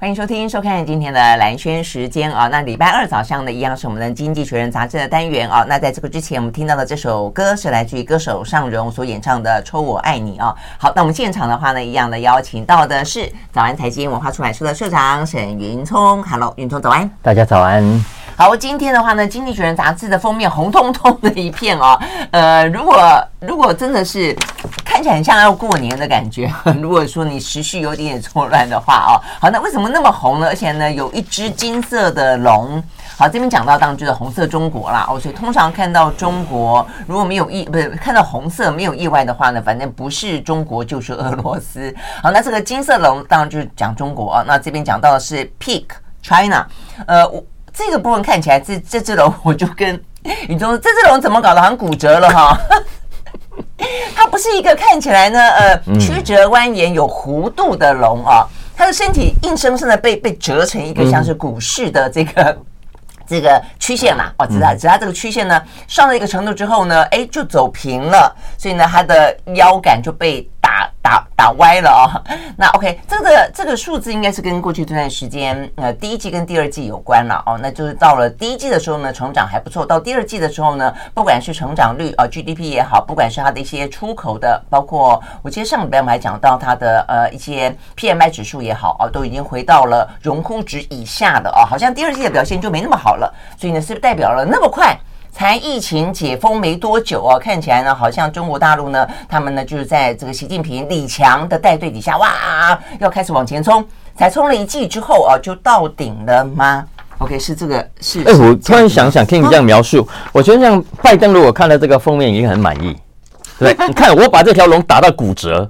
欢迎收听、收看今天的蓝轩时间啊。那礼拜二早上呢，一样是我们的《经济学人》杂志的单元啊。那在这个之前，我们听到的这首歌是来自于歌手尚荣所演唱的《抽我爱你》啊。好，那我们现场的话呢，一样的邀请到的是早安财经文化出版社的社长沈云聪。Hello，云聪早安。大家早安。好，今天的话呢，《经济学人》杂志的封面红彤彤的一片哦。呃，如果如果真的是看起来很像要过年的感觉，如果说你时序有点点错乱的话哦，好，那为什么那么红呢？而且呢，有一只金色的龙。好，这边讲到当然就是红色中国啦哦，所以通常看到中国如果没有意不是看到红色没有意外的话呢，反正不是中国就是俄罗斯。好，那这个金色龙当然就是讲中国啊。那这边讲到的是 Peak China，呃我。这个部分看起来，这这只龙我就跟 你说，这只龙怎么搞的，好像骨折了哈。它不是一个看起来呢，呃，曲折蜿蜒有弧度的龙啊，它的身体硬生生的被被折成一个像是股市的这个 这个曲线嘛。哦，只它只它这个曲线呢，上了一个程度之后呢，哎，就走平了，所以呢，它的腰杆就被打打。打歪了哦，那 OK，这个这个数字应该是跟过去这段时间呃第一季跟第二季有关了哦，那就是到了第一季的时候呢，成长还不错，到第二季的时候呢，不管是成长率啊、GDP 也好，不管是它的一些出口的，包括我记得上礼拜我们还讲到它的呃一些 PMI 指数也好啊，都已经回到了荣枯值以下的哦，好像第二季的表现就没那么好了，所以呢是代表了那么快？才疫情解封没多久哦，看起来呢，好像中国大陆呢，他们呢就是在这个习近平、李强的带队底下，哇，要开始往前冲。才冲了一季之后啊，就到顶了吗？OK，是这个是。哎，我突然想想，听你这样描述，我觉得像拜登如果看了这个封面，已经很满意。对，你看我把这条龙打到骨折。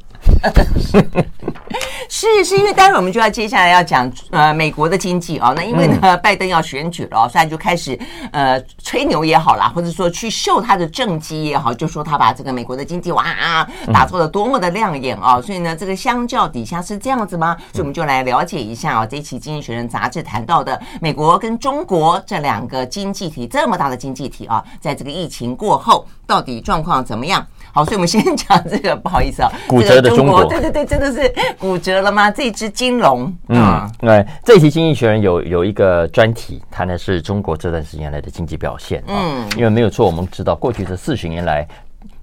是 是因为待会我们就要接下来要讲呃美国的经济啊，那因为呢拜登要选举了，所以就开始呃吹牛也好啦，或者说去秀他的政绩也好，就说他把这个美国的经济哇啊打造的多么的亮眼啊，所以呢这个相较底下是这样子吗？所以我们就来了解一下啊，这一期《经济学人》杂志谈到的美国跟中国这两个经济体这么大的经济体啊，在这个疫情过后到底状况怎么样？好，所以我们先讲这个，不好意思啊，骨折的中国，对对对，真的是骨折了吗？这只金龙，嗯，对，这一期《经济学人》有有一个专题，谈的是中国这段时间来的经济表现，嗯，因为没有错，我们知道过去这四十年来，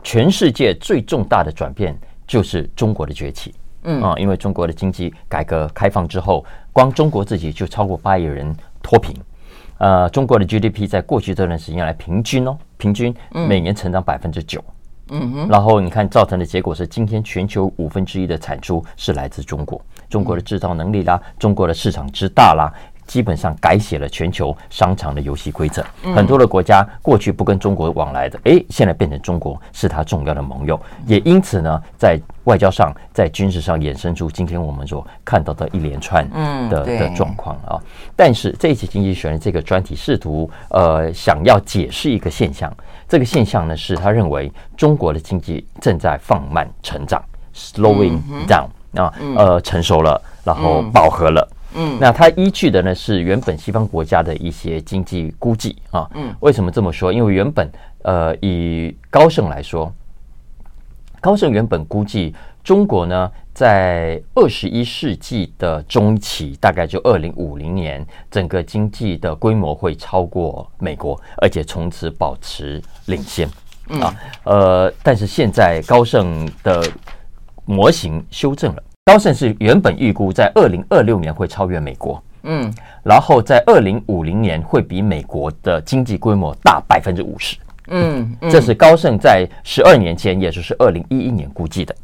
全世界最重大的转变就是中国的崛起，嗯啊，因为中国的经济改革开放之后，光中国自己就超过八亿人脱贫，呃，中国的 GDP 在过去这段时间来平均哦，平均每年成长百分之九。嗯哼，然后你看，造成的结果是，今天全球五分之一的产出是来自中国，中国的制造能力啦，中国的市场之大啦，基本上改写了全球商场的游戏规则。很多的国家过去不跟中国往来的，哎，现在变成中国是他重要的盟友，也因此呢，在外交上、在军事上衍生出今天我们所看到的一连串的的状况啊。但是这一期《经济学人》这个专题试图呃想要解释一个现象。这个现象呢，是他认为中国的经济正在放慢成长，slowing down 啊，呃，成熟了，然后饱和了。嗯，那它依据的呢是原本西方国家的一些经济估计啊。嗯，为什么这么说？因为原本呃，以高盛来说，高盛原本估计中国呢。在二十一世纪的中期，大概就二零五零年，整个经济的规模会超过美国，而且从此保持领先。啊，呃，但是现在高盛的模型修正了，高盛是原本预估在二零二六年会超越美国，嗯，然后在二零五零年会比美国的经济规模大百分之五十。嗯，这是高盛在十二年前，也就是二零一一年估计的。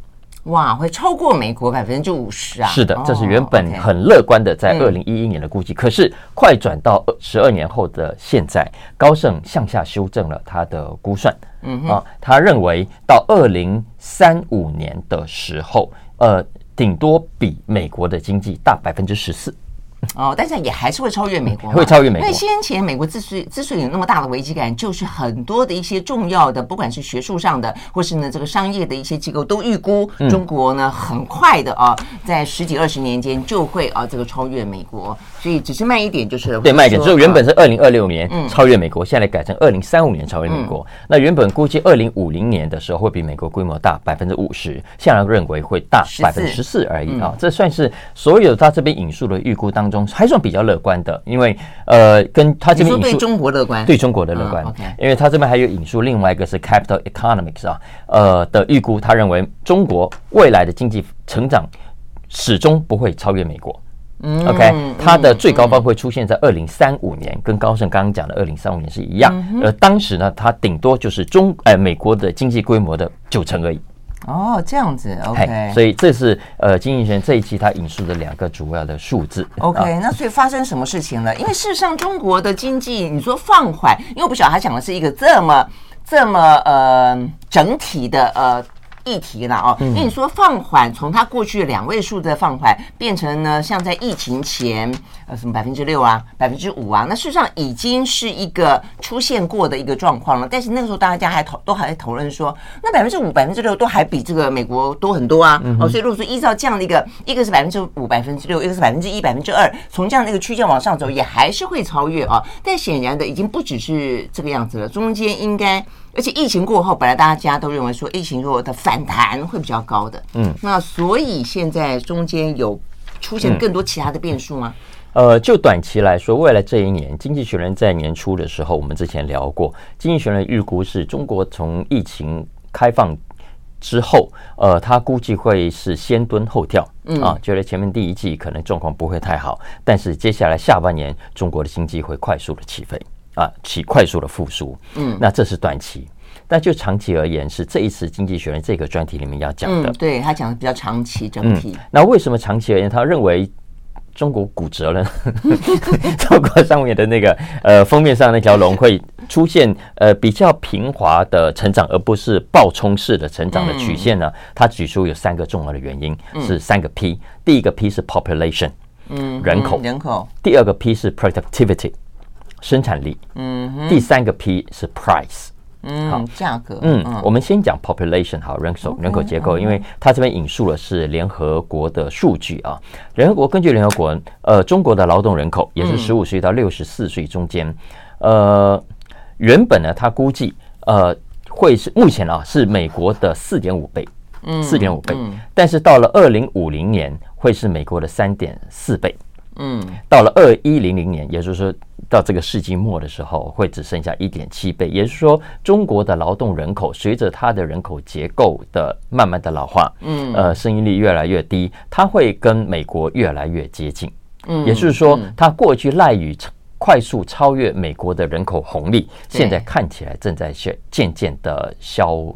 哇，会超过美国百分之五十啊！是的，这是原本很乐观的，在二零一一年的估计。可是快转到十二年后的现在，高盛向下修正了他的估算。嗯哼啊，他认为到二零三五年的时候，呃，顶多比美国的经济大百分之十四。哦，但是也还是会超越美国，会超越美国。因为先前美国之所以之所以有那么大的危机感，就是很多的一些重要的，不管是学术上的，或是呢这个商业的一些机构都预估中国呢很快的啊，在十几二十年间就会啊这个超越美国，所以只是慢一点就是对慢一点。就原本是二零二六年超越美国，现在改成二零三五年超越美国。那原本估计二零五零年的时候会比美国规模大百分之五十，现在认为会大百分之十四而已啊。这算是所有他这边引述的预估当中还算比较乐观的，因为呃，跟他这边引述对中国乐观，对中国的乐观，因为他这边还有引述另外一个是 Capital Economics 啊，呃的预估，他认为中国未来的经济成长始终不会超越美国。嗯，OK，它的最高峰会出现在二零三五年，跟高盛刚刚讲的二零三五年是一样。而当时呢，它顶多就是中呃美国的经济规模的九成而已。哦，这样子，OK，所以这是呃经济学这一期他引述的两个主要的数字。OK，那所以发生什么事情了？因为事实上中国的经济你说放缓，因为我不晓得他讲的是一个这么这么呃整体的呃。议题了哦，那你说放缓，从它过去两位数的放缓变成呢，像在疫情前呃什么百分之六啊，百分之五啊，那事实上已经是一个出现过的一个状况了。但是那个时候大家还讨都还在讨论说，那百分之五、百分之六都还比这个美国多很多啊。哦，所以如果说依照这样的一个，一个是百分之五、百分之六，一个是百分之一、百分之二，从这样的一个区间往上走，也还是会超越啊。但显然的，已经不只是这个样子了，中间应该。而且疫情过后，本来大家都认为说疫情如果的反弹会比较高的，嗯，那所以现在中间有出现更多其他的变数吗？嗯、呃，就短期来说，未来这一年，经济学人在年初的时候，我们之前聊过，经济学人预估是中国从疫情开放之后，呃，他估计会是先蹲后跳，嗯啊，觉得前面第一季可能状况不会太好，但是接下来下半年中国的经济会快速的起飞。啊，起快速的复苏，嗯，那这是短期，但就长期而言，是这一次《经济学人》这个专题里面要讲的。嗯、对他讲的比较长期整体、嗯。那为什么长期而言，他认为中国骨折了呢？中国上面的那个呃封面上那条龙会出现呃比较平滑的成长，而不是暴冲式的成长的曲线呢？他举出有三个重要的原因，是三个 P。第一个 P 是 population，嗯，人口，人口。第二个 P 是 productivity。生产力，嗯，第三个 P 是 price，嗯，好，价格，嗯，我们先讲 population，好，人口人口结构，因为它这边引述的是联合国的数据啊。联合国根据联合国，呃，中国的劳动人口也是十五岁到六十四岁中间，呃，原本呢，他估计呃会是目前啊是美国的四点五倍，嗯，四点五倍，但是到了二零五零年会是美国的三点四倍。嗯，到了二一零零年，也就是说到这个世纪末的时候，会只剩下一点七倍。也就是说，中国的劳动人口随着它的人口结构的慢慢的老化，嗯，呃，生育率越来越低，它会跟美国越来越接近。嗯，也就是说，它过去赖以快速超越美国的人口红利，现在看起来正在渐渐渐的消。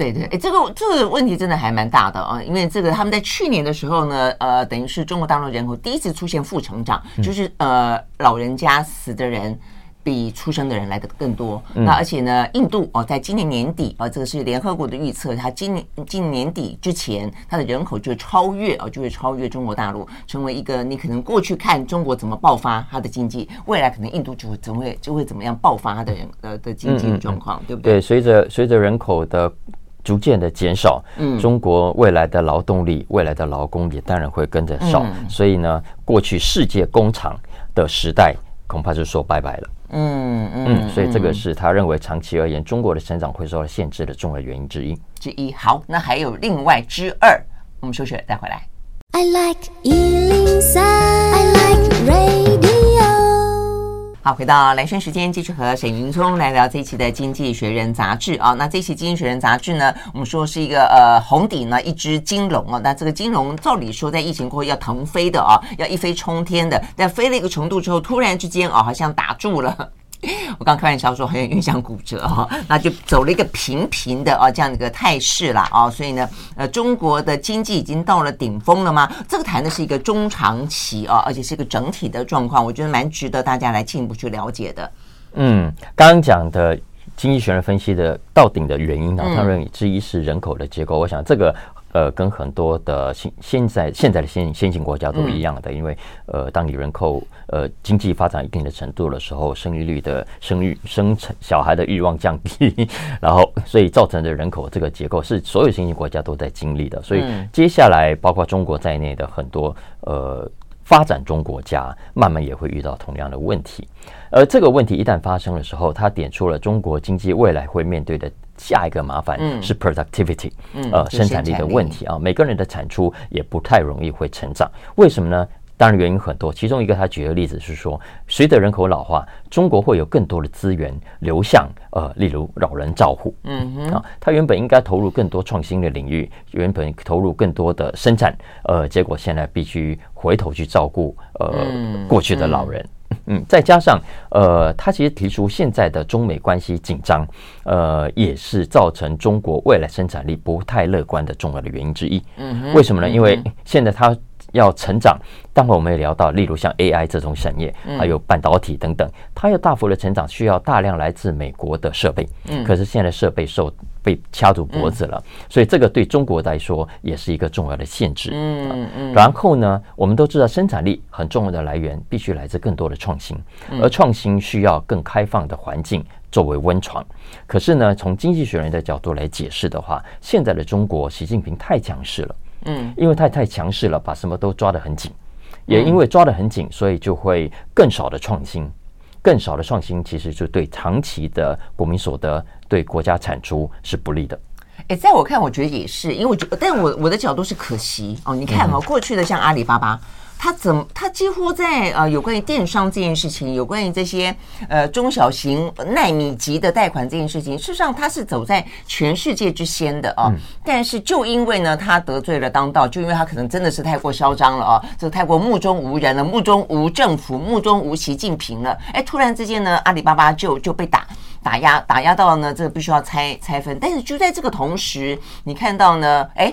对对，哎，这个这个问题真的还蛮大的啊，因为这个他们在去年的时候呢，呃，等于是中国大陆人口第一次出现负成长，就是呃，老人家死的人比出生的人来的更多。那而且呢，印度哦，在今年年底啊，这个是联合国的预测，它今年今年底之前，它的人口就超越啊，就会超越中国大陆，成为一个你可能过去看中国怎么爆发它的经济，未来可能印度就会怎么会就会怎么样爆发它的人呃的经济状况，对不对？对，随着随着人口的。逐渐的减少，嗯，中国未来的劳动力、未来的劳工也当然会跟着少，嗯、所以呢，过去世界工厂的时代恐怕就说拜拜了，嗯嗯，嗯，所以这个是他认为长期而言中国的成长会受到限制的重要原因之一。之一。好，那还有另外之二，我们休息了再回来。I like 103, I like radio 好，回到蓝轩时间，继续和沈云聪来聊这一期的《经济学人》杂志啊。那这期《经济学人》杂志呢，我们说是一个呃红底呢一只金龙啊。那这个金龙照理说在疫情过后要腾飞的啊，要一飞冲天的，但飞了一个程度之后，突然之间啊，好像打住了。我刚开玩笑说很有点像骨折哈，那就走了一个平平的啊这样的一个态势啦啊，所以呢，呃，中国的经济已经到了顶峰了吗？这个谈的是一个中长期啊，而且是一个整体的状况，我觉得蛮值得大家来进一步去了解的。嗯，刚刚讲的经济学人分析的到顶的原因呢，他认为之一是人口的结构，我想这个呃，跟很多的现现在现在的先先进国家都一样的，因为呃，当你人口呃经济发展一定的程度的时候，生育率的生育生产小孩的欲望降低，然后所以造成的人口这个结构是所有先进国家都在经历的，所以接下来包括中国在内的很多呃发展中国家，慢慢也会遇到同样的问题，而这个问题一旦发生的时候，它点出了中国经济未来会面对的。下一个麻烦是 productivity，嗯，呃，生产力的问题啊，每个人的产出也不太容易会成长。为什么呢？当然原因很多，其中一个他举的例子是说，随着人口老化，中国会有更多的资源流向呃，例如老人照护，嗯哼，啊，他原本应该投入更多创新的领域，原本投入更多的生产，呃，结果现在必须回头去照顾呃过去的老人。嗯，再加上，呃，他其实提出现在的中美关系紧张，呃，也是造成中国未来生产力不太乐观的重要的原因之一。嗯哼，为什么呢？因为现在他。要成长，待会我们也聊到，例如像 AI 这种产业，还有半导体等等，它要大幅的成长，需要大量来自美国的设备。嗯，可是现在设备受被掐住脖子了，所以这个对中国来说也是一个重要的限制。嗯嗯。然后呢，我们都知道生产力很重要的来源必须来自更多的创新，而创新需要更开放的环境作为温床。可是呢，从经济学人的角度来解释的话，现在的中国，习近平太强势了。嗯，因为他太强势了，把什么都抓得很紧，也因为抓得很紧，所以就会更少的创新，更少的创新，其实就对长期的国民所得、对国家产出是不利的。哎，在我看，我觉得也是，因为我觉得，但我我的角度是可惜哦。你看哦，过去的像阿里巴巴。他怎么？他几乎在呃，有关于电商这件事情，有关于这些呃中小型耐米级的贷款这件事情，事实上他是走在全世界之先的啊。但是就因为呢，他得罪了当道，就因为他可能真的是太过嚣张了啊，这太过目中无人了，目中无政府，目中无习近平了。哎，突然之间呢，阿里巴巴就就被打打压，打压到了呢，这个必须要拆拆分。但是就在这个同时，你看到呢，哎。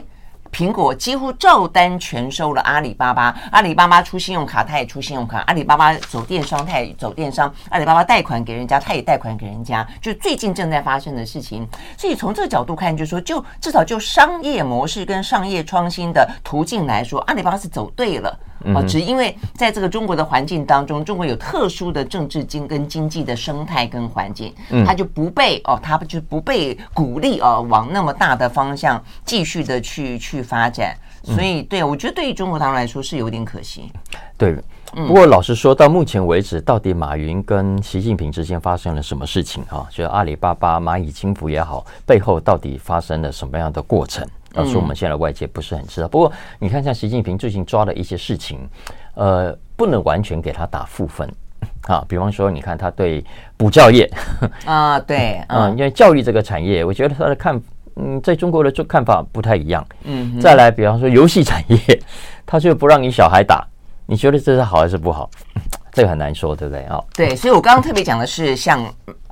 苹果几乎照单全收了阿里巴巴，阿里巴巴出信用卡，他也出信用卡；阿里巴巴走电商，他也走电商；阿里巴巴贷款给人家，他也贷款给人家。就最近正在发生的事情，所以从这个角度看，就是说，就至少就商业模式跟商业创新的途径来说，阿里巴巴是走对了。哦，只因为在这个中国的环境当中，中国有特殊的政治经跟经济的生态跟环境，它就不被哦，它就不被鼓励哦，往那么大的方向继续的去去发展。所以，对我觉得对于中国他们来说是有点可惜。对，不过老实说，到目前为止，到底马云跟习近平之间发生了什么事情啊？就是阿里巴巴蚂蚁金服也好，背后到底发生了什么样的过程？要说我们现在外界不是很知道，不过你看，像习近平最近抓的一些事情，呃，不能完全给他打负分 啊。比方说，你看他对补教业 啊，对，嗯，因为教育这个产业，我觉得他的看，嗯，在中国的看法不太一样。嗯，再来，比方说游戏产业，他就不让你小孩打，你觉得这是好还是不好？这个很难说，对不对啊？对，所以我刚刚特别讲的是像。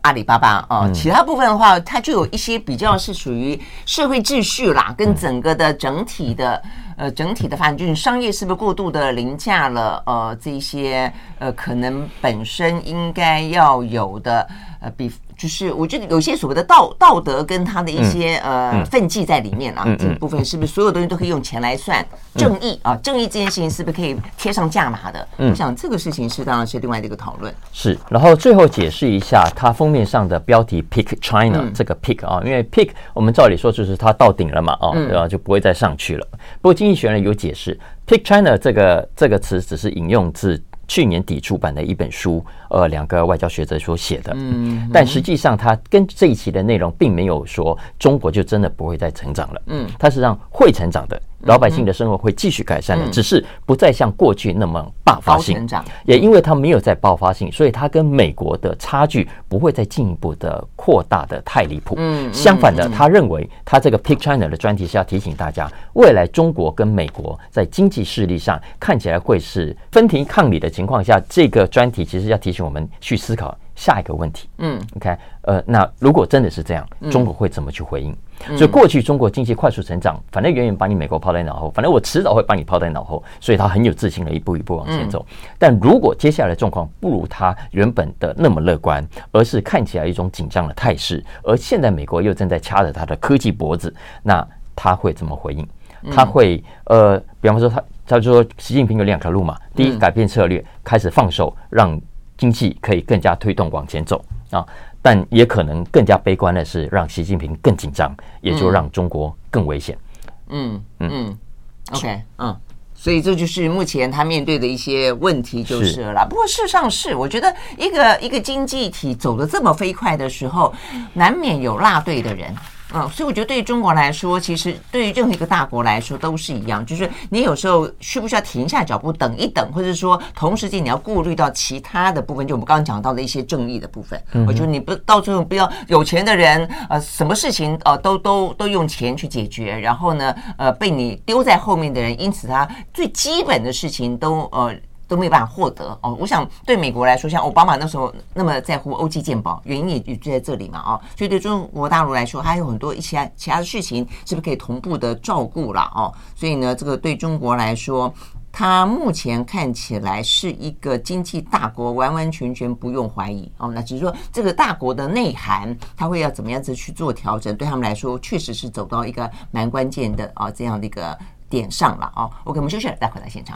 阿里巴巴啊，其他部分的话，它就有一些比较是属于社会秩序啦，跟整个的整体的呃整体的发展，就是商业是不是过度的凌驾了呃这些呃可能本身应该要有的呃比。就是我觉得有些所谓的道道德跟他的一些呃奋际在里面啊，这个部分是不是所有东西都可以用钱来算？正义啊，正义这件事情是不是可以贴上价码的？我想这个事情是当然是另外的一个讨论。是，然后最后解释一下它封面上的标题 “Pick China” 这个 “Pick” 啊，因为 “Pick” 我们照理说就是它到顶了嘛，啊，对吧？就不会再上去了。不过经济学人有解释 Pick China” 这个这个词只是引用自去年底出版的一本书。呃，两个外交学者所写的，嗯，但实际上他跟这一期的内容并没有说中国就真的不会再成长了，嗯，它是让会成长的，老百姓的生活会继续改善的，只是不再像过去那么爆发性，也因为它没有再爆发性，所以它跟美国的差距不会再进一步的扩大的太离谱，嗯，相反的，他认为他这个 Pick China 的专题是要提醒大家，未来中国跟美国在经济势力上看起来会是分庭抗礼的情况下，这个专题其实要提醒。我们去思考下一个问题。嗯，OK，呃，那如果真的是这样，中国会怎么去回应？嗯、所以过去中国经济快速成长，反正远远把你美国抛在脑后，反正我迟早会把你抛在脑后，所以他很有自信的一步一步往前走。嗯、但如果接下来状况不如他原本的那么乐观，而是看起来一种紧张的态势，而现在美国又正在掐着他的科技脖子，那他会怎么回应？他会呃，比方说他他就说习近平有两条路嘛，第一改变策略，开始放手，让经济可以更加推动往前走啊，但也可能更加悲观的是让习近平更紧张，也就让中国更危险。嗯嗯嗯，OK，嗯。所以这就是目前他面对的一些问题，就是了啦。不过事实上是，我觉得一个一个经济体走得这么飞快的时候，难免有落队的人。嗯，所以我觉得对于中国来说，其实对于任何一个大国来说都是一样，就是你有时候需不需要停下脚步等一等，或者说同时间你要顾虑到其他的部分，就我们刚刚讲到的一些正义的部分。我觉得你不到最后不要有钱的人，呃，什么事情呃都都都用钱去解决，然后呢，呃，被你丢在后面的人，因此他最基本的事情都呃。都没有办法获得哦。我想对美国来说，像奥巴马那时候那么在乎欧际健保，原因也就在这里嘛哦。所以对中国大陆来说，还有很多一些其他的事情，是不是可以同步的照顾了哦？所以呢，这个对中国来说，它目前看起来是一个经济大国，完完全全不用怀疑哦。那只是说这个大国的内涵，它会要怎么样子去做调整？对他们来说，确实是走到一个蛮关键的啊这样的一个点上了哦。OK，我们休息了，再回来现场。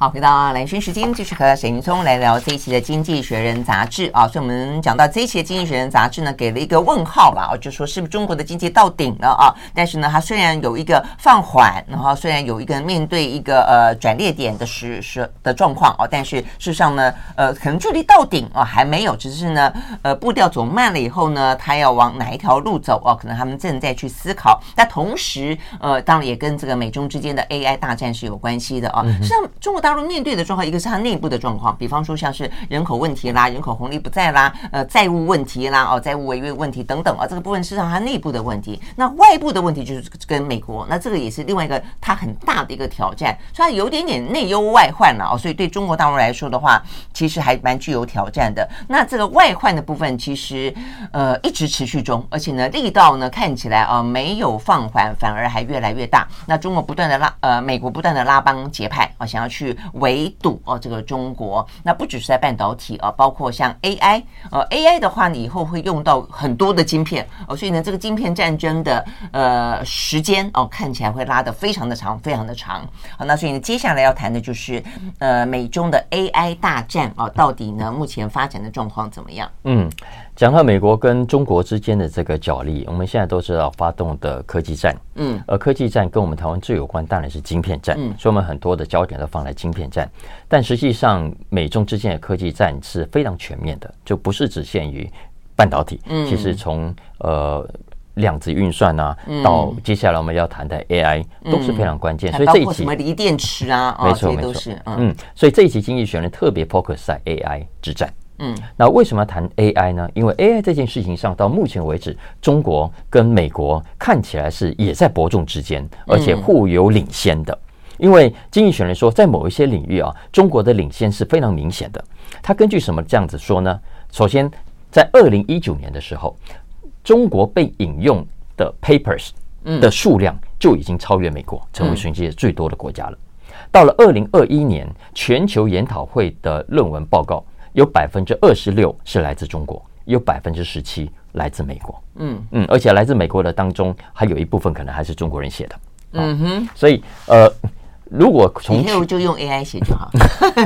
好，回到蓝轩时间，继续和沈云聪来聊这一期的《经济学人》杂志啊。所以，我们讲到这一期的《经济学人》杂志呢，给了一个问号吧，就说是不是中国的经济到顶了啊？但是呢，它虽然有一个放缓，然后虽然有一个面对一个呃转捩点的时时的状况啊，但是事实上呢，呃，可能距离到顶啊还没有，只是呢，呃，步调走慢了以后呢，它要往哪一条路走啊？可能他们正在去思考。但同时，呃，当然也跟这个美中之间的 AI 大战是有关系的啊。实际上，中国大大陆面对的状况，一个是它内部的状况，比方说像是人口问题啦、人口红利不在啦、呃债务问题啦、哦债务违约问题等等啊，这个部分是让它内部的问题。那外部的问题就是跟美国，那这个也是另外一个它很大的一个挑战，所以有点点内忧外患了哦。所以对中国大陆来说的话，其实还蛮具有挑战的。那这个外患的部分，其实呃一直持续中，而且呢力道呢看起来啊、没有放缓，反而还越来越大。那中国不断的拉呃美国不断的拉帮结派啊，想要去围。堵哦，这个中国那不只是在半导体啊，包括像 AI，呃，AI 的话，你以后会用到很多的晶片哦，所以呢，这个晶片战争的呃时间哦，看起来会拉得非常的长，非常的长。好，那所以呢，接下来要谈的就是呃，美中的 AI 大战哦，到底呢目前发展的状况怎么样？嗯。讲到美国跟中国之间的这个角力，我们现在都知道发动的科技战，嗯，而科技战跟我们台湾最有关，当然是晶片战，嗯，所以我们很多的焦点都放在晶片战。但实际上，美中之间的科技战是非常全面的，就不是只限于半导体，嗯，其实从呃量子运算啊，到接下来我们要谈的 AI 都是非常关键。所以这一集什么锂电池啊，没错没错，嗯，所以这一集经济学人特别 focus 在 AI 之战。嗯，那为什么要谈 AI 呢？因为 AI 这件事情上，到目前为止，中国跟美国看起来是也在伯仲之间，而且互有领先的。因为经济学人说，在某一些领域啊，中国的领先是非常明显的。他根据什么这样子说呢？首先，在二零一九年的时候，中国被引用的 papers 的数量就已经超越美国，成为全世界最多的国家了。到了二零二一年，全球研讨会的论文报告。有百分之二十六是来自中国，有百分之十七来自美国。嗯嗯，而且来自美国的当中，还有一部分可能还是中国人写的。嗯哼，所以呃，如果从以后就用 AI 写就好。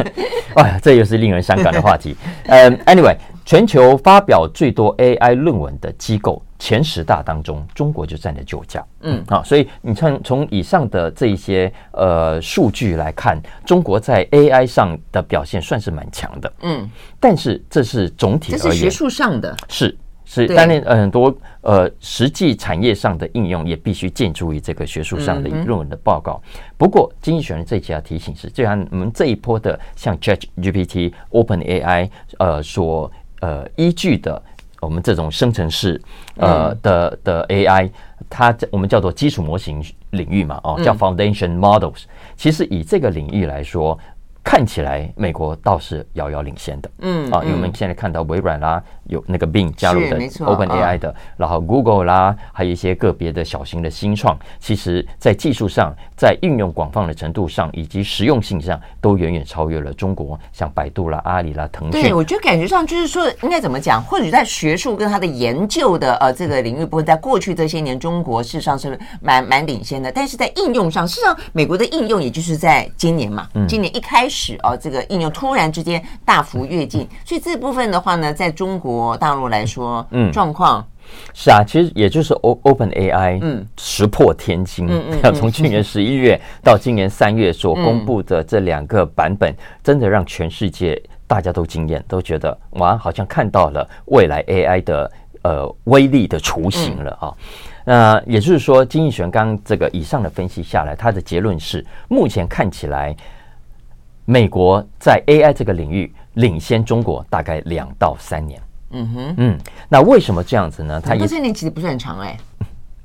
哎呀，这又是令人伤感的话题。呃，Anyway。全球发表最多 AI 论文的机构前十大当中，中国就占了九家。嗯，啊，所以你看，从以上的这一些呃数据来看，中国在 AI 上的表现算是蛮强的。嗯，但是这是总体而言，这是学术上的，是。是，但是很多呃实际产业上的应用也必须建筑于这个学术上的论文的报告。不过，经济学人这一期要提醒是，就像我们这一波的像 ChatGPT、OpenAI 呃所呃依据的我们这种生成式呃的的 AI，它我们叫做基础模型领域嘛，哦，叫 Foundation Models。其实以这个领域来说。看起来美国倒是遥遥领先的，嗯啊，因为我们现在看到微软啦，有那个 Bing 加入的 OpenAI 的，然后 Google 啦，还有一些个别的小型的新创，其实在技术上，在应用广泛的程度上，以及实用性上，都远远超越了中国，像百度啦、阿里啦、腾讯。对，我觉得感觉上就是说，应该怎么讲？或许在学术跟他的研究的呃这个领域部分，在过去这些年，中国事实上是蛮蛮领先的。但是在应用上，事实上美国的应用也就是在今年嘛，今年一开始啊，这个应用突然之间大幅跃进，所以这部分的话呢，在中国大陆来说，嗯，状况。是啊，其实也就是 O Open AI，嗯，石破天惊，嗯，要从去年十一月 到今年三月所公布的这两个版本，真的让全世界大家都惊艳，都觉得哇，好像看到了未来 AI 的呃威力的雏形了啊。那也就是说，金逸璇刚刚这个以上的分析下来，他的结论是，目前看起来，美国在 AI 这个领域领先中国大概两到三年。嗯哼，嗯，那为什么这样子呢？它一三年其实不是很长哎。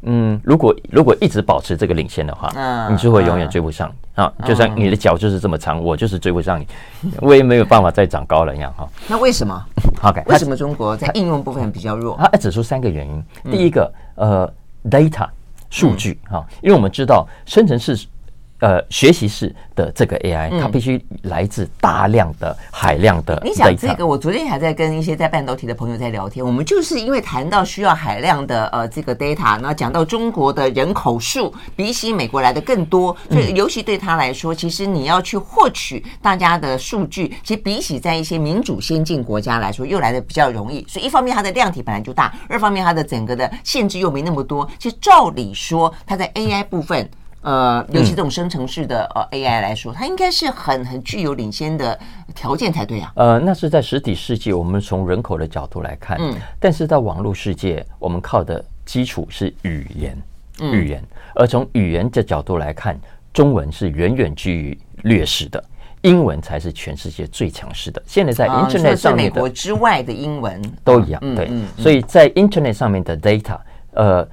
嗯，如果如果一直保持这个领先的话，嗯，你就会永远追不上啊。就像你的脚就是这么长，我就是追不上你，我也没有办法再长高了一样哈。那为什么？？OK，，为什么中国在应用部分比较弱？他指出三个原因。第一个，呃。data 数据哈，因为我们知道生成式。呃，学习式的这个 AI，它必须来自大量的海量的。你讲这个，我昨天还在跟一些在半导体的朋友在聊天。我们就是因为谈到需要海量的呃这个 data，那讲到中国的人口数比起美国来的更多，所以尤其对他来说，其实你要去获取大家的数据，其实比起在一些民主先进国家来说，又来的比较容易。所以一方面它的量体本来就大，二方面它的整个的限制又没那么多。其实照理说，它在 AI 部分。呃，尤其这种生成式的呃 AI 来说，它应该是很很具有领先的条件才对啊。呃，那是在实体世界，我们从人口的角度来看，嗯，但是在网络世界，我们靠的基础是语言，语言。而从语言的角度来看，中文是远远居于劣势的，英文才是全世界最强势的。现在在 Internet 上面的，美国之外的英文都一样，对。所以在 Internet 上面的 data，呃。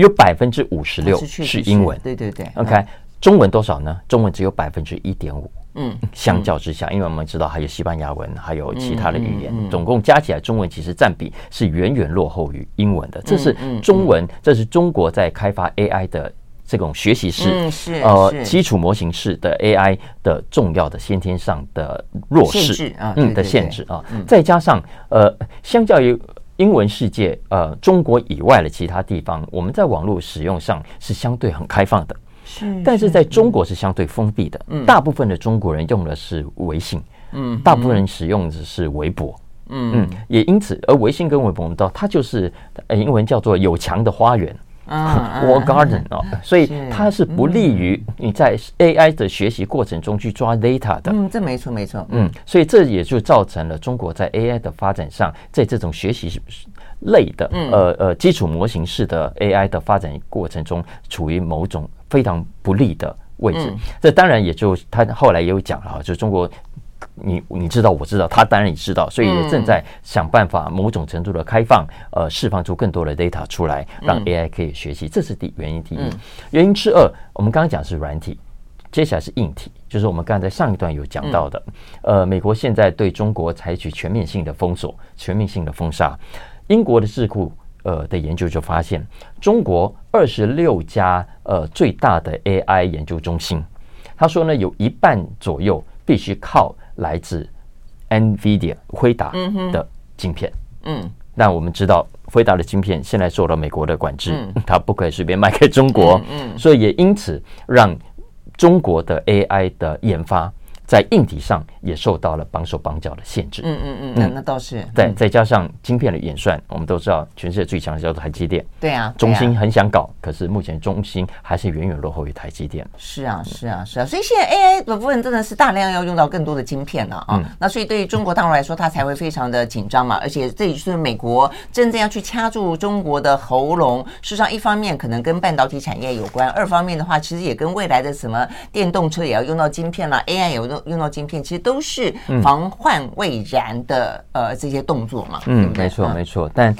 有百分之五十六是英文，对对对。OK，中文多少呢？中文只有百分之一点五。嗯，相较之下，因为我们知道还有西班牙文，还有其他的语言，总共加起来，中文其实占比是远远落后于英文的。这是中文，这是中国在开发 AI 的这种学习式，呃，基础模型式的 AI 的重要的先天上的弱势啊，嗯的限制啊，再加上呃，相较于。英文世界，呃，中国以外的其他地方，我们在网络使用上是相对很开放的，是，但是在中国是相对封闭的。嗯，大部分的中国人用的是微信，嗯，大部分人使用的是微博，嗯。嗯，也因此，而微信跟微博，我们知道它就是英文叫做有墙的花园。啊，Wall Garden 哦，所以它是不利于你在 AI 的学习过程中去抓 data 的。嗯，这没错没错。嗯，所以这也就造成了中国在 AI 的发展上，在这种学习类的呃呃基础模型式的 AI 的发展过程中，处于某种非常不利的位置。这当然也就他后来也有讲了哈，就中国。你你知道，我知道，他当然也知道，所以也正在想办法某种程度的开放，呃，释放出更多的 data 出来，让 AI 可以学习。这是第原因第一。原因之二，我们刚刚讲是软体，接下来是硬体，就是我们刚才上一段有讲到的，呃，美国现在对中国采取全面性的封锁、全面性的封杀。英国的智库呃的研究就发现，中国二十六家呃最大的 AI 研究中心，他说呢，有一半左右必须靠。来自 NVIDIA 辉达的晶片，嗯，那我们知道辉达的晶片现在受到美国的管制，它不可以随便卖给中国，嗯，所以也因此让中国的 AI 的研发。在硬体上也受到了绑手绑脚的限制。嗯嗯嗯，那那倒是。对，再加上晶片的演算，我们都知道全世界最强的叫做台积电。对啊，中芯很想搞，可是目前中芯还是远远落后于台积电。是啊，是啊，是啊。所以现在 AI 的部分真的是大量要用到更多的晶片了啊。那所以对于中国大陆来说，它才会非常的紧张嘛。而且这也是美国真正要去掐住中国的喉咙。事实上，一方面可能跟半导体产业有关，二方面的话，其实也跟未来的什么电动车也要用到晶片了，AI 也有用。用到晶片，其实都是防患未然的，呃，这些动作嘛。嗯，没错，没错。但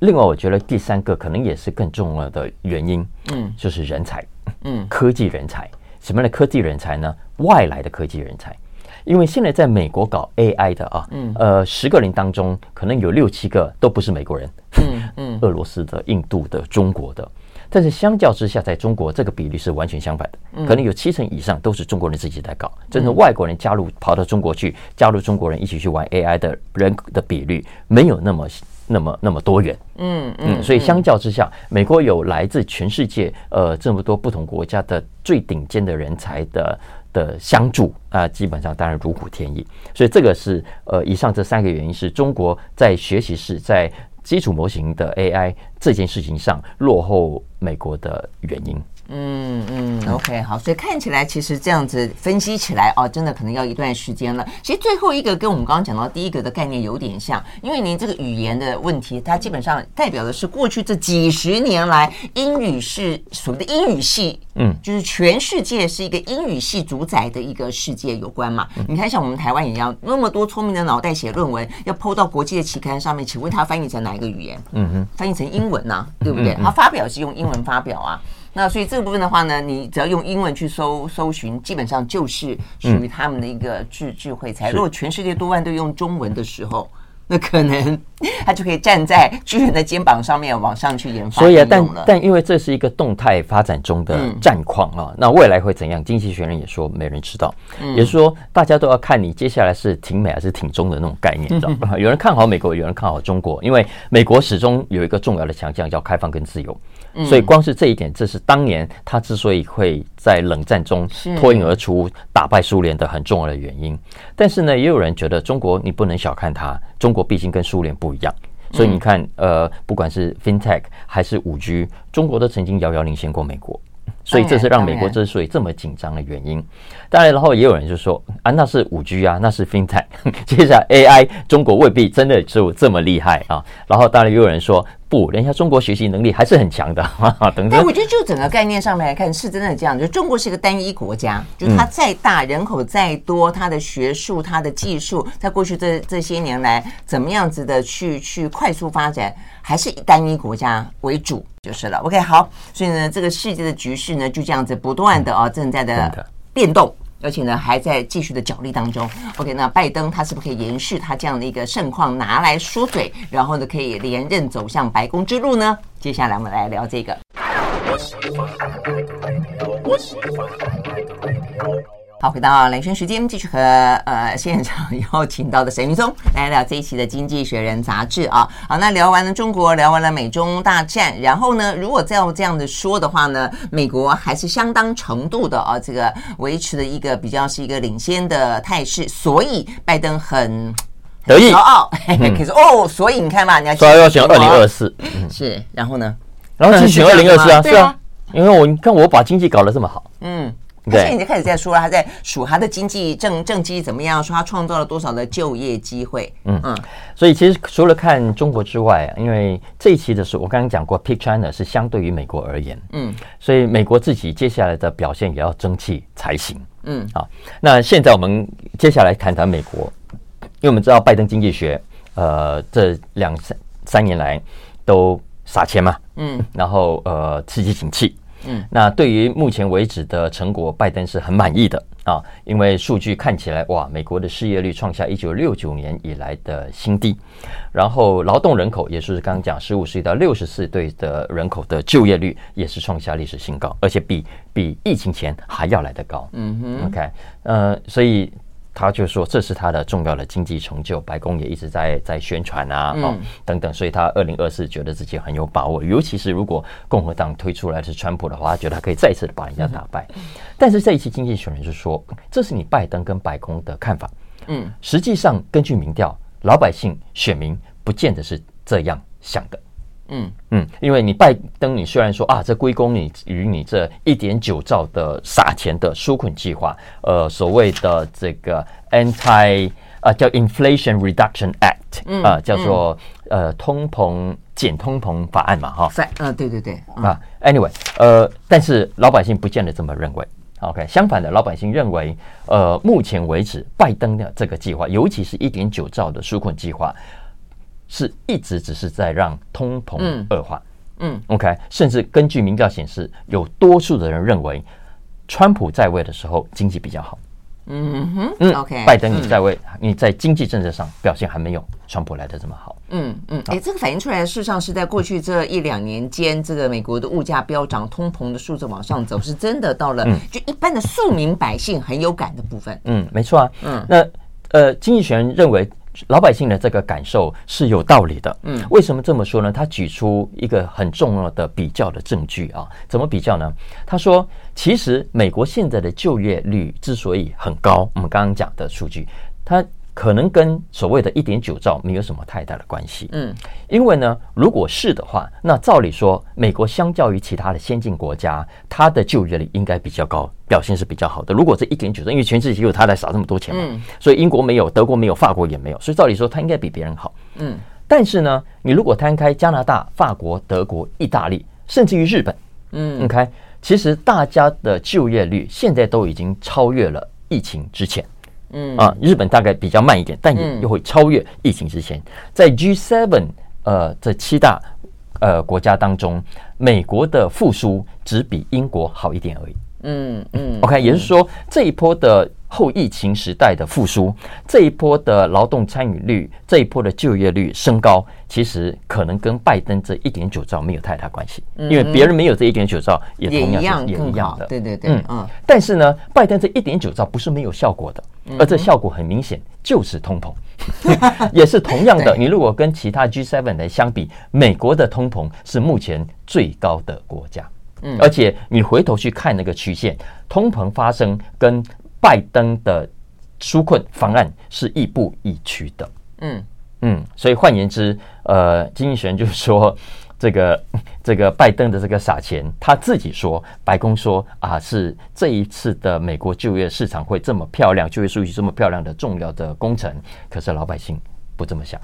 另外，我觉得第三个可能也是更重要的原因，嗯，就是人才，嗯，科技人才。什么样的科技人才呢？外来的科技人才，因为现在在美国搞 AI 的啊，嗯，呃，十个人当中可能有六七个都不是美国人，嗯嗯，俄罗斯的、印度的、中国的。但是相较之下，在中国这个比例是完全相反的，可能有七成以上都是中国人自己在搞，真正外国人加入跑到中国去加入中国人一起去玩 AI 的人的比率没有那么那么那么多元。嗯嗯，所以相较之下，美国有来自全世界呃这么多不同国家的最顶尖的人才的的相助啊，基本上当然如虎添翼。所以这个是呃以上这三个原因是中国在学习是在。基础模型的 AI 这件事情上落后美国的原因。嗯嗯，OK，好，所以看起来其实这样子分析起来哦，真的可能要一段时间了。其实最后一个跟我们刚刚讲到第一个的概念有点像，因为您这个语言的问题，它基本上代表的是过去这几十年来英语是所谓的英语系，嗯，就是全世界是一个英语系主宰的一个世界有关嘛。你看，像我们台湾一样，那么多聪明的脑袋写论文，要 PO 到国际的期刊上面，请问它翻译成哪一个语言？嗯哼，翻译成英文呐，对不对？它发表是用英文发表啊。那所以这个部分的话呢，你只要用英文去搜搜寻，基本上就是属于他们的一个智智慧财。如果全世界多半都用中文的时候，那可能 他就可以站在巨人的肩膀上面往上去研发。所以啊，但但因为这是一个动态发展中的战况啊，那未来会怎样？经济学人也说没人知道，也就是说大家都要看你接下来是挺美还是挺中的那种概念，知道吧？有人看好美国，有人看好中国，因为美国始终有一个重要的强项叫开放跟自由。所以光是这一点，这是当年他之所以会在冷战中脱颖而出、打败苏联的很重要的原因。但是呢，也有人觉得中国你不能小看它，中国毕竟跟苏联不一样。所以你看，呃，不管是 FinTech 还是五 G，中国都曾经遥遥领先过美国。所以这是让美国之所以这么紧张的原因。当然，然后也有人就说啊，那是五 G 啊，那是 FinTech。接下来 AI，中国未必真的就这么厉害啊。然后当然也有人说不，人家中国学习能力还是很强的。等等。我觉得就整个概念上面来看，是真的这样。就中国是一个单一国家，就它再大，人口再多，它的学术、它的技术，在过去这这些年来，怎么样子的去去快速发展，还是以单一国家为主。就是了，OK，好，所以呢，这个世界的局势呢，就这样子不断的啊，正在的变动，而且呢，还在继续的角力当中。OK，那拜登他是不是可以延续他这样的一个盛况，拿来说嘴，然后呢，可以连任走向白宫之路呢？接下来我们来聊这个。好，回到兰萱时间，继续和呃现场邀请到的沈云松来聊这一期的《经济学人》杂志啊。好，那聊完了中国，聊完了美中大战，然后呢，如果再要这样子说的话呢，美国还是相当程度的啊，这个维持的一个比较是一个领先的态势，所以拜登很得意、骄傲。可是哦，所以你看嘛，你要说要选二零二四，是，然后呢，然后去 选二零二四啊，是啊，因为我你看我把经济搞得这么好，嗯。他现在已经开始在说了，他在数他的经济政政绩怎么样，说他创造了多少的就业机会。嗯。嗯，所以其实除了看中国之外，因为这一期的时候我刚刚讲过，Pick China 是相对于美国而言，嗯，所以美国自己接下来的表现也要争气才行。嗯，好，那现在我们接下来谈谈美国，因为我们知道拜登经济学，呃，这两三三年来都撒钱嘛，嗯，然后呃刺激景气。嗯，那对于目前为止的成果，拜登是很满意的啊，因为数据看起来哇，美国的失业率创下一九六九年以来的新低，然后劳动人口也是刚刚讲十五岁到六十四岁的人口的就业率也是创下历史新高，而且比比疫情前还要来得高。嗯哼，OK，呃，所以。他就说这是他的重要的经济成就，白宫也一直在在宣传啊，哦等等，所以他二零二四觉得自己很有把握，尤其是如果共和党推出来是川普的话，他觉得他可以再次把人家打败。但是这一期经济学人就说，这是你拜登跟白宫的看法，嗯，实际上根据民调，老百姓选民不见得是这样想的。嗯。嗯，因为你拜登，你虽然说啊，这归功你于你这一点九兆的撒钱的纾困计划，呃，所谓的这个 anti 啊叫 Inflation Reduction Act 啊，叫做呃通膨减通膨法案嘛，哈，嗯，对对对，啊，Anyway，呃，但是老百姓不见得这么认为，OK，相反的，老百姓认为，呃，目前为止，拜登的这个计划，尤其是一点九兆的纾困计划。是一直只是在让通膨恶化，嗯，嗯，OK，甚至根据民调显示，有多数的人认为，川普在位的时候经济比较好，嗯哼，嗯，OK，拜登你在位，嗯、你在经济政策上表现还没有川普来的这么好。嗯嗯，哎、欸，这个反映出来的事实上是在过去这一两年间，这个美国的物价飙涨、通膨的数字往上走，是真的到了就一般的庶民百姓很有感的部分。嗯，没错啊。嗯，那呃，经济学人认为。老百姓的这个感受是有道理的。嗯，为什么这么说呢？他举出一个很重要的比较的证据啊，怎么比较呢？他说，其实美国现在的就业率之所以很高，我们刚刚讲的数据，它。可能跟所谓的一点九兆没有什么太大的关系。嗯，因为呢，如果是的话，那照理说，美国相较于其他的先进国家，它的就业率应该比较高，表现是比较好的。如果这一点九兆，因为全世界只有它在撒这么多钱嘛，嗯，所以英国没有，德国没有，法国也没有，所以照理说它应该比别人好。嗯，但是呢，你如果摊开加拿大、法国、德国、意大利，甚至于日本，嗯，，OK，，其实大家的就业率现在都已经超越了疫情之前。嗯啊，日本大概比较慢一点，但也又会超越疫情之前。在 G7 呃这七大呃国家当中，美国的复苏只比英国好一点而已。嗯嗯，OK，也就是说这一波的。后疫情时代的复苏，这一波的劳动参与率，这一波的就业率升高，其实可能跟拜登这一点九兆没有太大关系，因为别人没有这一点九兆，也同样是也一样的。对对对，嗯。但是呢，拜登这一点九兆不是没有效果的，而这效果很明显，就是通膨，也是同样的。你如果跟其他 G7 来相比，美国的通膨是目前最高的国家。嗯，而且你回头去看那个曲线，通膨发生跟拜登的纾困方案是亦步亦趋的，嗯嗯，所以换言之，呃，经济学人就是说，这个 这个拜登的这个撒钱，他自己说，白宫说啊，是这一次的美国就业市场会这么漂亮，就业数据这么漂亮的重要的工程，可是老百姓不这么想，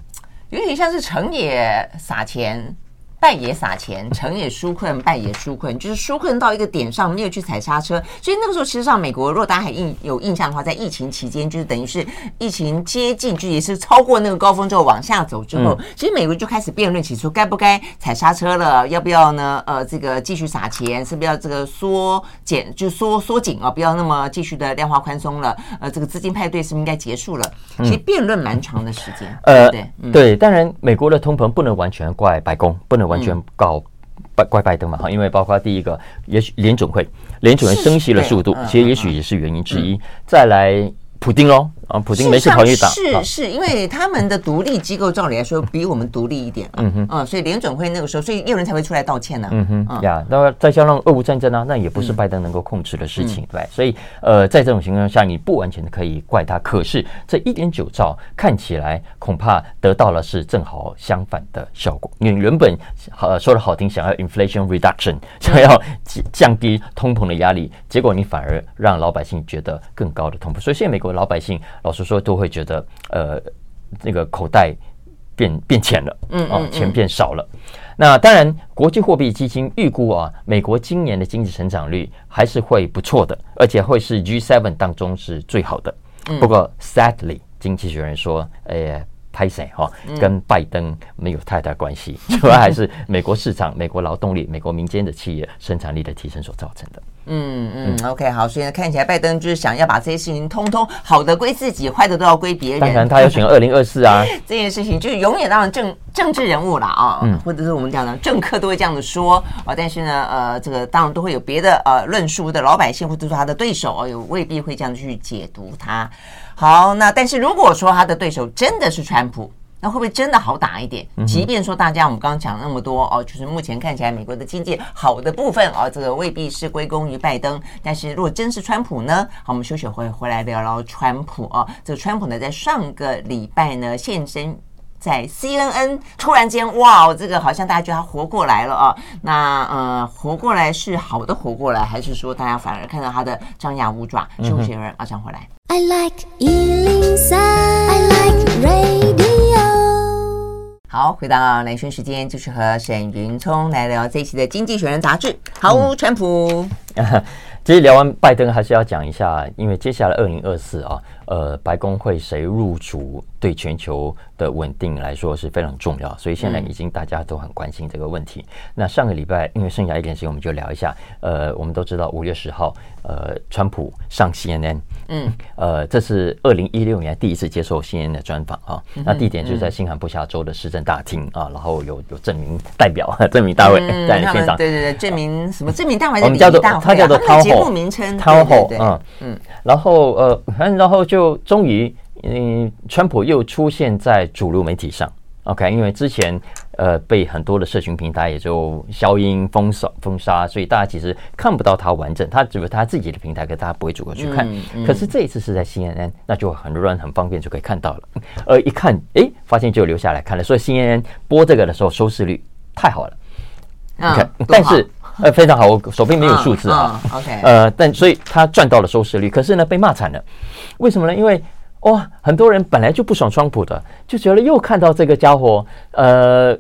有点像是成也撒钱。败也撒钱，成也纾困，败也纾困，就是纾困到一个点上，没有去踩刹车。所以那个时候，其实上美国，如果大家还印有印象的话，在疫情期间，就是等于是疫情接近，就也是超过那个高峰之后往下走之后，其实美国就开始辩论起说，该不该踩刹车了，要不要呢？呃，这个继续撒钱，是不是要这个缩减，就缩缩紧啊，不要那么继续的量化宽松了。呃，这个资金派对是不是应该结束了？其实辩论蛮长的时间。呃，对对，当然美国的通膨不能完全怪白宫，不能。完全搞拜怪拜登嘛哈，因为包括第一个，也许联总会联准会升息的速度，其实也许也是原因之一。再来。普丁喽啊，普京没事跑去打，是是，因为他们的独立机构照理来说比我们独立一点，嗯哼，啊，所以联准会那个时候，所以有人才会出来道歉呢，嗯哼，呀，那么再加上俄乌战争啊，那也不是拜登能够控制的事情，对，所以呃，在这种情况下，你不完全可以怪他，可是这一点九兆看起来恐怕得到了是正好相反的效果，你原本呃说的好听，想要 inflation reduction，想要降低通膨的压力，结果你反而让老百姓觉得更高的通膨，所以现在美国。老百姓老实说都会觉得，呃，那个口袋变变浅了，嗯，哦，钱变少了。那当然，国际货币基金预估啊，美国今年的经济成长率还是会不错的，而且会是 G7 当中是最好的。不过，sadly，经济学人说，哎呀。拍谁哈，跟拜登没有太大关系，主要还是美国市场、美国劳动力、美国民间的企业生产力的提升所造成的。嗯嗯，OK，好，所以呢，看起来拜登就是想要把这些事情通通好的归自己，坏的都要归别人。当然，他要选二零二四啊，这件事情就是永远当然政政治人物了啊，嗯，或者是我们讲的政客都会这样子说啊，但是呢，呃，这个当然都会有别的呃论述的老百姓或者说他的对手哦，有未必会这样去解读他。好，那但是如果说他的对手真的是川普，那会不会真的好打一点？即便说大家我们刚刚讲了那么多哦，就是目前看起来美国的经济好的部分哦，这个未必是归功于拜登。但是如果真是川普呢？好，我们休息会回来聊聊川普哦。这个川普呢，在上个礼拜呢现身在 CNN，突然间哇，这个好像大家觉得他活过来了啊。那呃，活过来是好的活过来，还是说大家反而看到他的张牙舞爪？休息会儿马上回来。I like 103, I like radio。好，回到兰萱时间，就是和沈云聪来聊这一期的《经济学人》杂志。好，川普。其实聊完拜登，还是要讲一下，因为接下来二零二四啊，呃，白宫会谁入主，对全球的稳定来说是非常重要，所以现在已经大家都很关心这个问题。那上个礼拜，因为剩下一点时间，我们就聊一下。呃，我们都知道五月十号，呃，川普上 CNN，嗯，呃，这是二零一六年第一次接受 CNN 的专访啊。那地点就是在新罕布夏州的市政大厅啊，然后有有证明代表 证明大会在现场。对对对，证明什么证明大会？我们叫做他叫做他的节目名称。他后嗯嗯，然后呃，然后就终于嗯，川普又出现在主流媒体上。OK，因为之前呃被很多的社群平台也就消音封锁封杀，所以大家其实看不到它完整，它只有它自己的平台，可大家不会主动去看。嗯嗯、可是这一次是在 CNN，那就很多人很方便就可以看到了。呃，一看哎，发现就留下来看了。所以 CNN 播这个的时候收视率太好了。OK，但是呃非常好，我手边没有数字啊。OK，呃，但所以他赚到了收视率，可是呢被骂惨了。为什么呢？因为哇、哦，很多人本来就不爽川普的，就觉得又看到这个家伙，呃，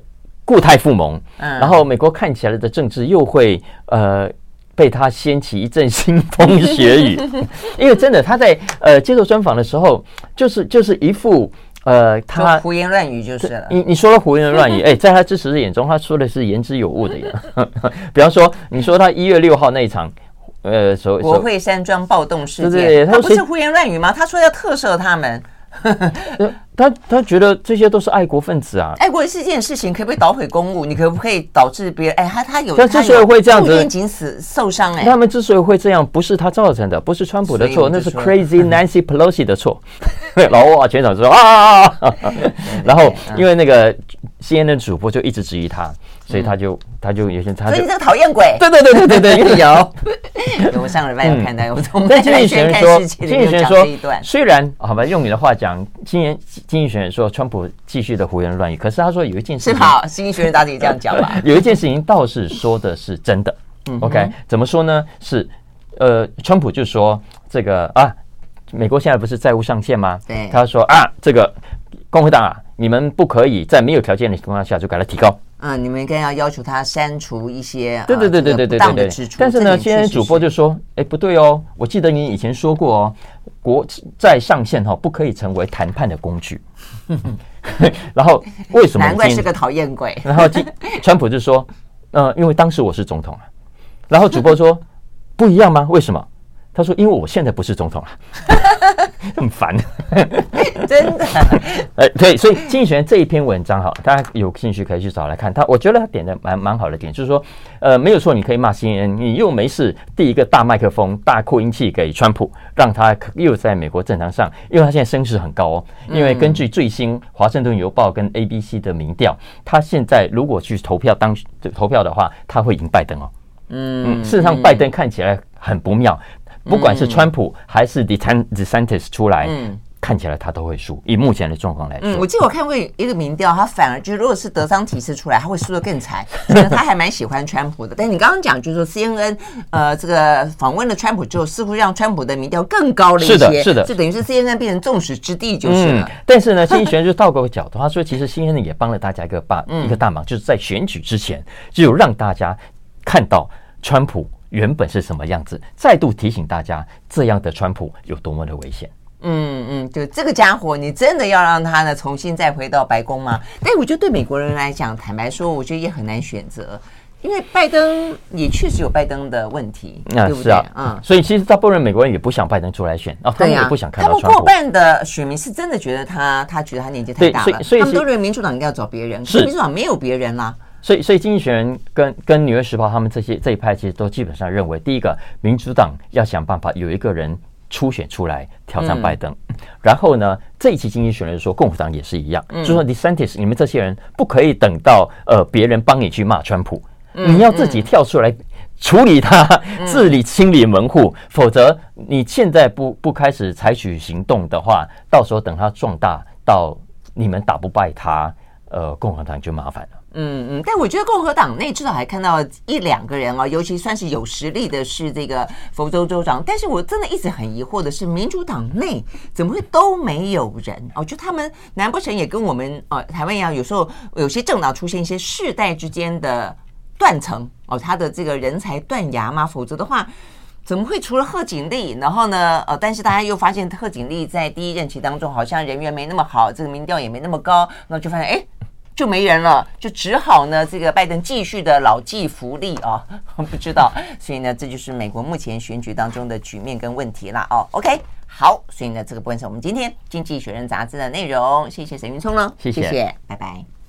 故态复萌，嗯，然后美国看起来的政治又会呃被他掀起一阵腥风血雨，因为真的他在呃接受专访的时候，就是就是一副呃他胡言乱语就是了。你你说了胡言乱语，哎，在他支持者眼中，他说的是言之有物的呀。比方说，你说他一月六号那一场。呃，所谓国会山庄暴动事件，对对对，他不是胡言乱语吗？他说要特赦他们，他他觉得这些都是爱国分子啊。爱国是一件事情，可不可以捣毁公务？你可不可以导致别人？哎，他他有，他之所以会这样子，仅死受伤哎。他们之所以会这样，不是他造成的，不是川普的错，那是 Crazy Nancy Pelosi 的错。然后啊，全场就说啊，然后因为那个 CNN 主播就一直质疑他。所以他就他就有些他，所以你这个讨厌鬼，对对对对对对，有。我上个礼拜有看到，有从经济学人说，经济学人说，虽然好吧，用你的话讲，今年经济学人说川普继续的胡言乱语，可是他说有一件事情，是好，经济学人大体这样讲吧，有一件事情倒是说的是真的。OK，怎么说呢？是呃，川普就说这个啊，美国现在不是债务上限吗？对，他说啊，这个共和党啊，你们不可以在没有条件的情况下就给他提高。嗯，你们应该要要求他删除一些对对对对对对对对。但是呢，今天主播就说，哎，不对哦，我记得你以前说过哦，国债上限哈不可以成为谈判的工具。然后为什么？难怪是个讨厌鬼。然后川普就说，呃，因为当时我是总统啊。然后主播说，不一样吗？为什么？他说：“因为我现在不是总统了，很烦，真的。呃，对，所以经济学人这一篇文章哈，大家有兴趣可以去找来看。他我觉得他点的蛮蛮好的点，就是说，呃，没有错，你可以骂 CNN，你又没事递一个大麦克风、大扩音器给川普，让他又在美国政坛上，因为他现在声势很高哦。因为根据最新《华盛顿邮报》跟 ABC 的民调，他现在如果去投票当投票的话，他会赢拜登哦。嗯，事实上，拜登看起来很不妙。”不管是川普还是 DeSantis 出来，嗯，看起来他都会输。以目前的状况来说，嗯，我记得我看过一个民调，他反而就是如果是德桑提斯出来，他会输得更惨。他还蛮喜欢川普的。但你刚刚讲就是说 CNN 呃这个访问了川普之后，似乎让川普的民调更高了一些。是的，是的，就等于是 CNN 变成众矢之的，就是了。但是呢，经济学人就倒过个角度，他说其实 CNN 也帮了大家一个大一个大忙，就是在选举之前就有让大家看到川普。原本是什么样子？再度提醒大家，这样的川普有多么的危险。嗯嗯，就这个家伙，你真的要让他呢重新再回到白宫吗？但我觉得对美国人来讲，坦白说，我觉得也很难选择，因为拜登也确实有拜登的问题，啊、对不对？啊，嗯，所以其实大部分美国人也不想拜登出来选啊，他们也不想看到川普。他们过半的选民是真的觉得他，他觉得他年纪太大了，所以，所以他们都认为民主党应该要找别人，是民主党没有别人啦。所以，所以经济学人跟跟纽约时报他们这些这一派其实都基本上认为，第一个，民主党要想办法有一个人初选出来挑战拜登，嗯、然后呢，这一期经济学人说共和党也是一样，嗯、就说 DeSantis 你们这些人不可以等到呃别人帮你去骂川普，嗯、你要自己跳出来处理他，嗯、自理清理门户，否则你现在不不开始采取行动的话，到时候等他壮大到你们打不败他，呃，共和党就麻烦了。嗯嗯，但我觉得共和党内至少还看到一两个人啊，尤其算是有实力的是这个佛州州长。但是我真的一直很疑惑的是，民主党内怎么会都没有人？哦，就他们难不成也跟我们呃台湾一样，有时候有些政党出现一些世代之间的断层哦，他的这个人才断崖吗？否则的话，怎么会除了贺锦丽，然后呢？呃，但是大家又发现贺锦丽在第一任期当中好像人缘没那么好，这个民调也没那么高，那就发现哎。就没人了，就只好呢，这个拜登继续的老骥伏枥啊，不知道，所以呢，这就是美国目前选举当中的局面跟问题了哦。OK，好，所以呢，这个部分是我们今天《经济学人》杂志的内容。谢谢沈云聪了，谢谢，拜拜。